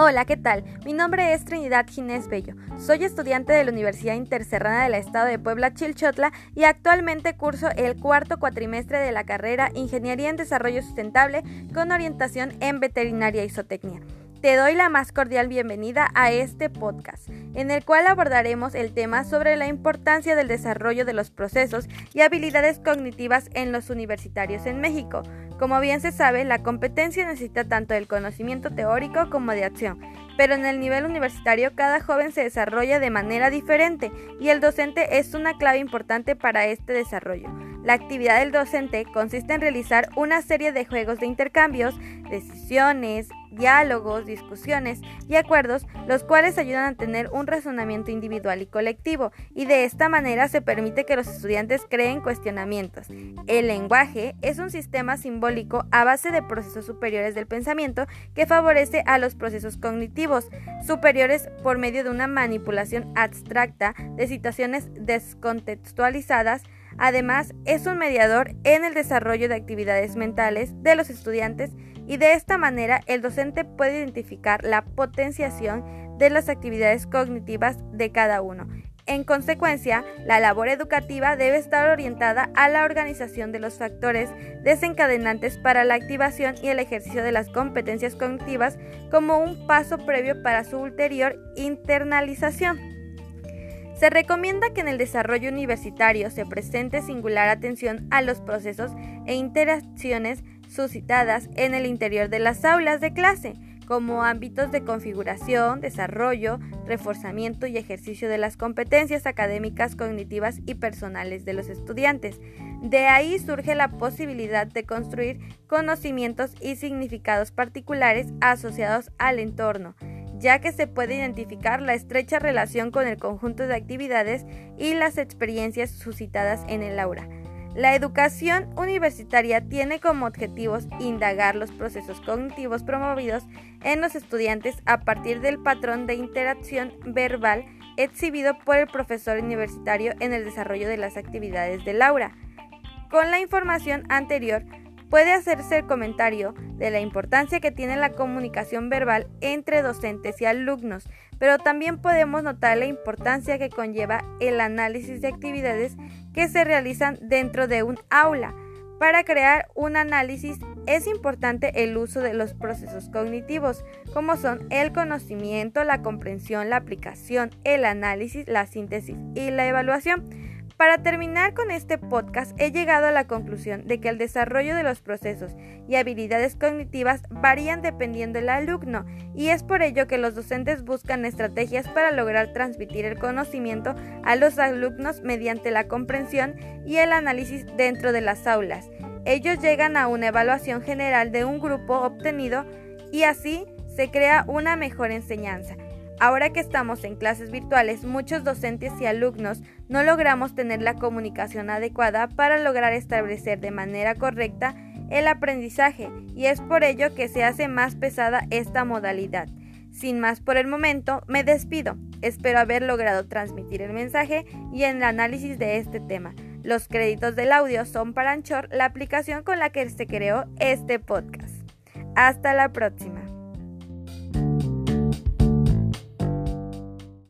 Hola, ¿qué tal? Mi nombre es Trinidad Ginés Bello. Soy estudiante de la Universidad Interserrana del Estado de Puebla Chilchotla y actualmente curso el cuarto cuatrimestre de la carrera Ingeniería en Desarrollo Sustentable con orientación en Veterinaria y Zootecnia. Te doy la más cordial bienvenida a este podcast, en el cual abordaremos el tema sobre la importancia del desarrollo de los procesos y habilidades cognitivas en los universitarios en México. Como bien se sabe, la competencia necesita tanto del conocimiento teórico como de acción, pero en el nivel universitario cada joven se desarrolla de manera diferente y el docente es una clave importante para este desarrollo. La actividad del docente consiste en realizar una serie de juegos de intercambios, decisiones, diálogos, discusiones y acuerdos, los cuales ayudan a tener un razonamiento individual y colectivo, y de esta manera se permite que los estudiantes creen cuestionamientos. El lenguaje es un sistema simbólico a base de procesos superiores del pensamiento que favorece a los procesos cognitivos superiores por medio de una manipulación abstracta de situaciones descontextualizadas, Además, es un mediador en el desarrollo de actividades mentales de los estudiantes y de esta manera el docente puede identificar la potenciación de las actividades cognitivas de cada uno. En consecuencia, la labor educativa debe estar orientada a la organización de los factores desencadenantes para la activación y el ejercicio de las competencias cognitivas como un paso previo para su ulterior internalización. Se recomienda que en el desarrollo universitario se presente singular atención a los procesos e interacciones suscitadas en el interior de las aulas de clase, como ámbitos de configuración, desarrollo, reforzamiento y ejercicio de las competencias académicas, cognitivas y personales de los estudiantes. De ahí surge la posibilidad de construir conocimientos y significados particulares asociados al entorno ya que se puede identificar la estrecha relación con el conjunto de actividades y las experiencias suscitadas en el aula. La educación universitaria tiene como objetivos indagar los procesos cognitivos promovidos en los estudiantes a partir del patrón de interacción verbal exhibido por el profesor universitario en el desarrollo de las actividades del aula. Con la información anterior, puede hacerse el comentario de la importancia que tiene la comunicación verbal entre docentes y alumnos, pero también podemos notar la importancia que conlleva el análisis de actividades que se realizan dentro de un aula. Para crear un análisis es importante el uso de los procesos cognitivos, como son el conocimiento, la comprensión, la aplicación, el análisis, la síntesis y la evaluación. Para terminar con este podcast, he llegado a la conclusión de que el desarrollo de los procesos y habilidades cognitivas varían dependiendo del alumno y es por ello que los docentes buscan estrategias para lograr transmitir el conocimiento a los alumnos mediante la comprensión y el análisis dentro de las aulas. Ellos llegan a una evaluación general de un grupo obtenido y así se crea una mejor enseñanza. Ahora que estamos en clases virtuales, muchos docentes y alumnos no logramos tener la comunicación adecuada para lograr establecer de manera correcta el aprendizaje y es por ello que se hace más pesada esta modalidad. Sin más por el momento, me despido. Espero haber logrado transmitir el mensaje y el análisis de este tema. Los créditos del audio son para Anchor, la aplicación con la que se creó este podcast. Hasta la próxima.